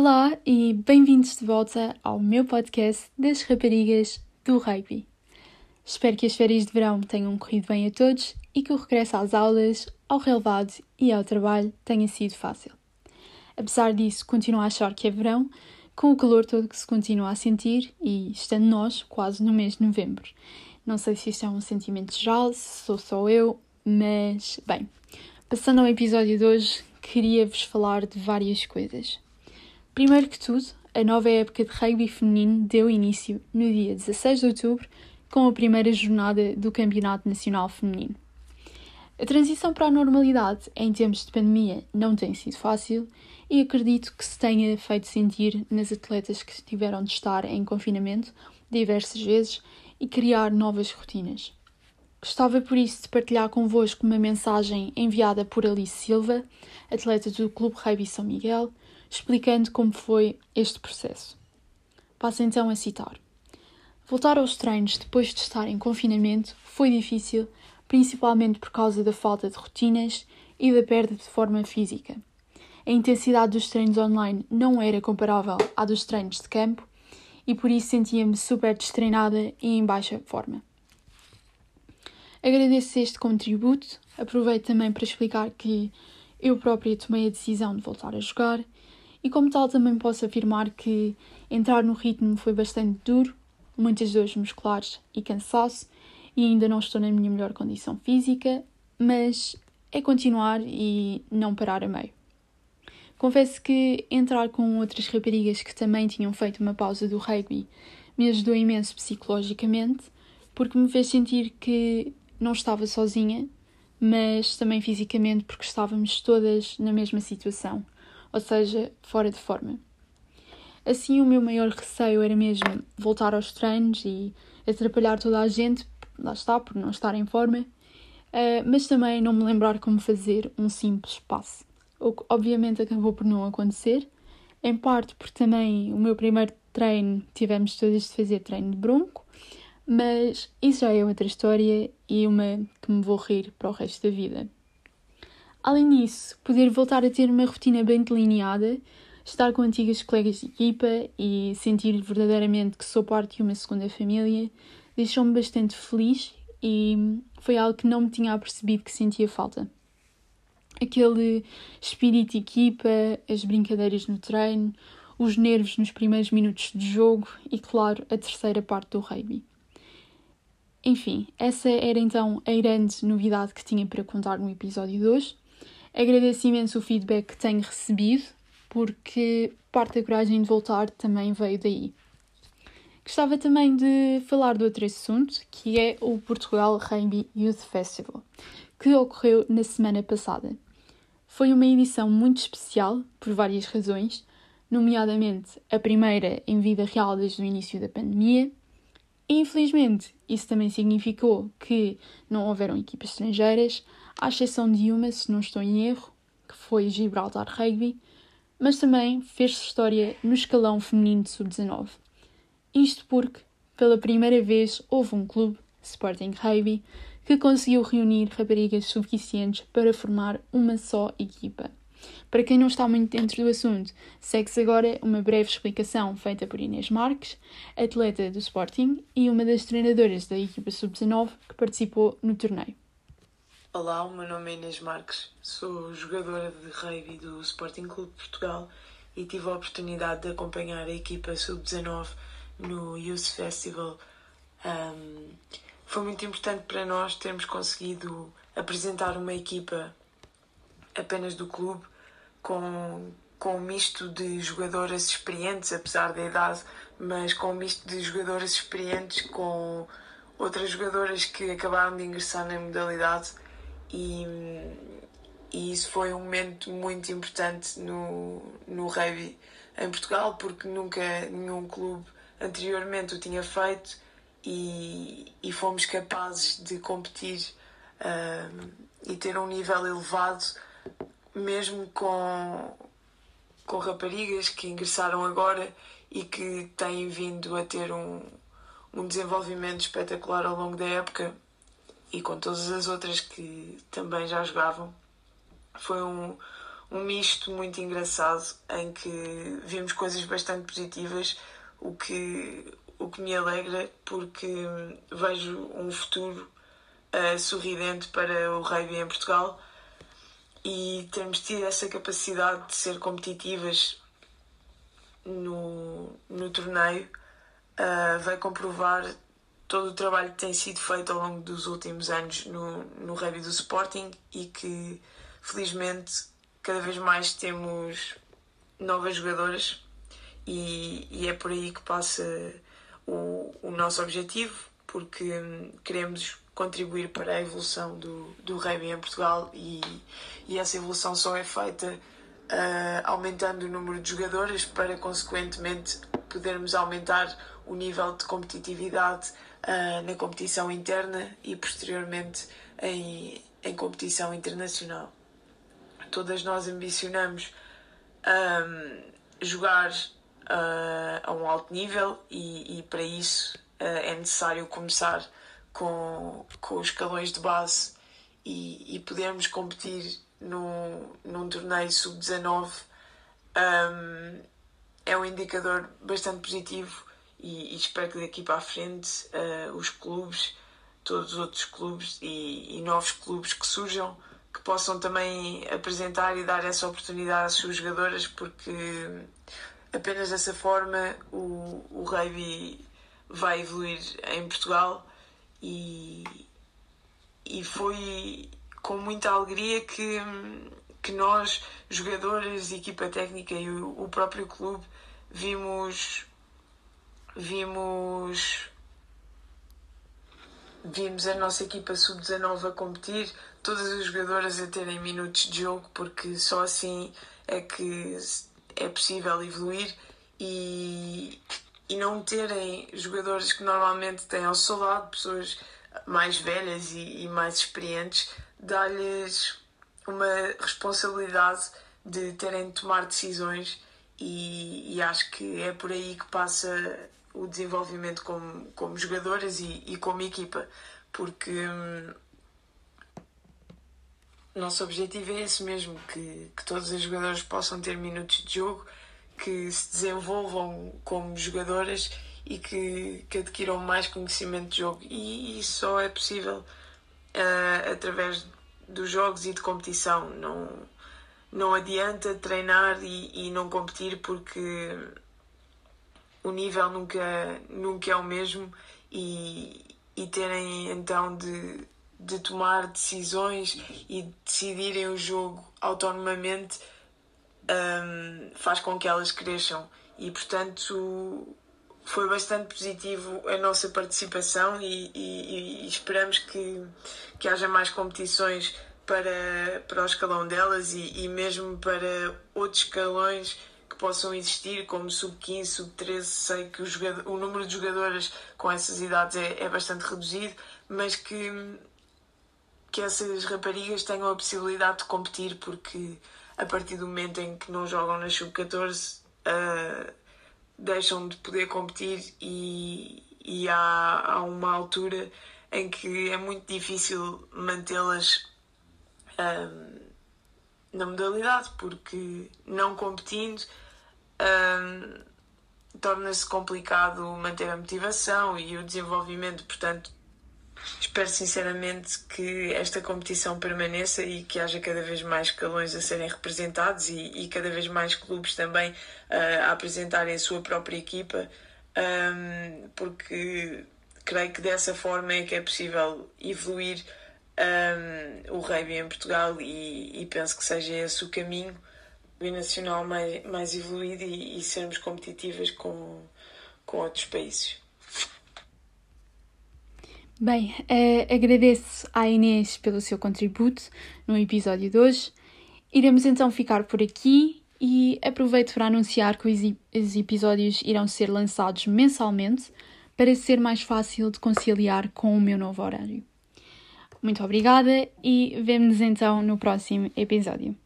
Olá e bem-vindos de volta ao meu podcast das raparigas do rugby. Espero que as férias de verão tenham corrido bem a todos e que o regresso às aulas, ao relevado e ao trabalho tenha sido fácil. Apesar disso, continuo a achar que é verão, com o calor todo que se continua a sentir e estando nós quase no mês de novembro. Não sei se isto é um sentimento geral, se sou só eu, mas, bem, passando ao episódio de hoje, queria-vos falar de várias coisas. Primeiro que tudo, a nova época de rugby feminino deu início no dia 16 de outubro com a primeira jornada do Campeonato Nacional Feminino. A transição para a normalidade em tempos de pandemia não tem sido fácil e acredito que se tenha feito sentir nas atletas que tiveram de estar em confinamento diversas vezes e criar novas rotinas. Gostava por isso de partilhar convosco uma mensagem enviada por Alice Silva, atleta do Clube Rugby São Miguel, explicando como foi este processo. Passo então a citar. Voltar aos treinos depois de estar em confinamento foi difícil, principalmente por causa da falta de rotinas e da perda de forma física. A intensidade dos treinos online não era comparável à dos treinos de campo e por isso sentia-me super destreinada e em baixa forma. Agradeço este contributo, aproveito também para explicar que eu própria tomei a decisão de voltar a jogar e, como tal, também posso afirmar que entrar no ritmo foi bastante duro, muitas dores musculares e cansaço, e ainda não estou na minha melhor condição física, mas é continuar e não parar a meio. Confesso que entrar com outras raparigas que também tinham feito uma pausa do rugby me ajudou imenso psicologicamente, porque me fez sentir que não estava sozinha, mas também fisicamente porque estávamos todas na mesma situação ou seja, fora de forma. Assim, o meu maior receio era mesmo voltar aos treinos e atrapalhar toda a gente, lá está, por não estar em forma, uh, mas também não me lembrar como fazer um simples passe, o que obviamente acabou por não acontecer, em parte porque também o meu primeiro treino tivemos todas de fazer treino de bronco, mas isso já é outra história e uma que me vou rir para o resto da vida. Além disso, poder voltar a ter uma rotina bem delineada, estar com antigas colegas de equipa e sentir verdadeiramente que sou parte de uma segunda família deixou-me bastante feliz e foi algo que não me tinha apercebido que sentia falta. Aquele espírito de equipa, as brincadeiras no treino, os nervos nos primeiros minutos de jogo e, claro, a terceira parte do rugby. Enfim, essa era então a grande novidade que tinha para contar no episódio de hoje. Agradeço imenso o feedback que tenho recebido, porque parte da coragem de voltar também veio daí. Gostava também de falar de outro assunto, que é o Portugal Rugby Youth Festival, que ocorreu na semana passada. Foi uma edição muito especial por várias razões, nomeadamente a primeira em vida real desde o início da pandemia. E, infelizmente, isso também significou que não houveram equipas estrangeiras, à exceção de uma, se não estou em erro, que foi Gibraltar Rugby, mas também fez-se história no escalão feminino de sub-19. Isto porque, pela primeira vez, houve um clube, Sporting Rugby, que conseguiu reunir raparigas suficientes para formar uma só equipa. Para quem não está muito dentro do assunto, segue-se agora uma breve explicação feita por Inês Marques, atleta do Sporting e uma das treinadoras da equipa sub-19 que participou no torneio. Olá, o meu nome é Inês Marques, sou jogadora de rugby do Sporting Clube de Portugal e tive a oportunidade de acompanhar a equipa sub-19 no Youth Festival. Um, foi muito importante para nós termos conseguido apresentar uma equipa apenas do clube com, com um misto de jogadoras experientes, apesar da idade, mas com um misto de jogadoras experientes com outras jogadoras que acabaram de ingressar na modalidade e, e isso foi um momento muito importante no, no rugby em Portugal porque nunca nenhum clube anteriormente o tinha feito e, e fomos capazes de competir uh, e ter um nível elevado mesmo com, com raparigas que ingressaram agora e que têm vindo a ter um, um desenvolvimento espetacular ao longo da época e com todas as outras que também já jogavam. Foi um, um misto muito engraçado em que vimos coisas bastante positivas, o que, o que me alegra porque vejo um futuro uh, sorridente para o rugby em Portugal e termos tido essa capacidade de ser competitivas no, no torneio uh, vai comprovar todo o trabalho que tem sido feito ao longo dos últimos anos no, no rugby do Sporting e que felizmente cada vez mais temos novas jogadoras e, e é por aí que passa o, o nosso objetivo porque queremos contribuir para a evolução do, do rugby em Portugal e, e essa evolução só é feita uh, aumentando o número de jogadoras para consequentemente podermos aumentar o nível de competitividade uh, na competição interna e posteriormente em, em competição internacional. Todas nós ambicionamos um, jogar uh, a um alto nível e, e para isso uh, é necessário começar com, com os escalões de base e, e podermos competir no, num torneio sub-19 um, é um indicador bastante positivo e, e espero que daqui para a frente uh, os clubes, todos os outros clubes e, e, novos clubes que surjam, que possam também apresentar e dar essa oportunidade às suas jogadoras, porque apenas dessa forma o, o rugby vai evoluir em Portugal e, e foi com muita alegria que, que nós, jogadores, equipa técnica e o, o próprio clube, vimos vimos vimos a nossa equipa sub-19 a competir, todas as jogadoras a terem minutos de jogo, porque só assim é que é possível evoluir e, e não terem jogadores que normalmente têm ao seu lado, pessoas mais velhas e, e mais experientes, dá-lhes uma responsabilidade de terem de tomar decisões e, e acho que é por aí que passa o desenvolvimento como, como jogadoras e, e como equipa, porque hum, nosso objetivo é esse mesmo, que, que todas as jogadoras possam ter minutos de jogo, que se desenvolvam como jogadoras e que, que adquiram mais conhecimento de jogo. E isso só é possível uh, através dos jogos e de competição. Não, não adianta treinar e, e não competir porque o nível nunca, nunca é o mesmo e, e terem então de, de tomar decisões e decidirem o jogo autonomamente um, faz com que elas cresçam. E portanto foi bastante positivo a nossa participação e, e, e esperamos que, que haja mais competições para, para o escalão delas e, e mesmo para outros escalões possam existir, como sub-15, sub-13. Sei que o, jogador, o, número de jogadoras com essas idades é, é bastante reduzido, mas que, que essas raparigas tenham a possibilidade de competir, porque a partir do momento em que não jogam na sub-14, uh, ah, deixam de poder competir e, e há, há uma altura em que é muito difícil mantê-las. Um, ah, na modalidade, porque não competindo um, torna-se complicado manter a motivação e o desenvolvimento. Portanto, espero sinceramente que esta competição permaneça e que haja cada vez mais escalões a serem representados e, e cada vez mais clubes também uh, a apresentarem a sua própria equipa, um, porque creio que dessa forma é que é possível evoluir um, o rugby em Portugal e, e penso que seja esse o caminho binacional mais, mais evoluído e, e sermos competitivas com, com outros países. Bem, uh, agradeço à Inês pelo seu contributo no episódio de hoje. Iremos então ficar por aqui e aproveito para anunciar que os, os episódios irão ser lançados mensalmente para ser mais fácil de conciliar com o meu novo horário. Muito obrigada e vemo-nos então no próximo episódio.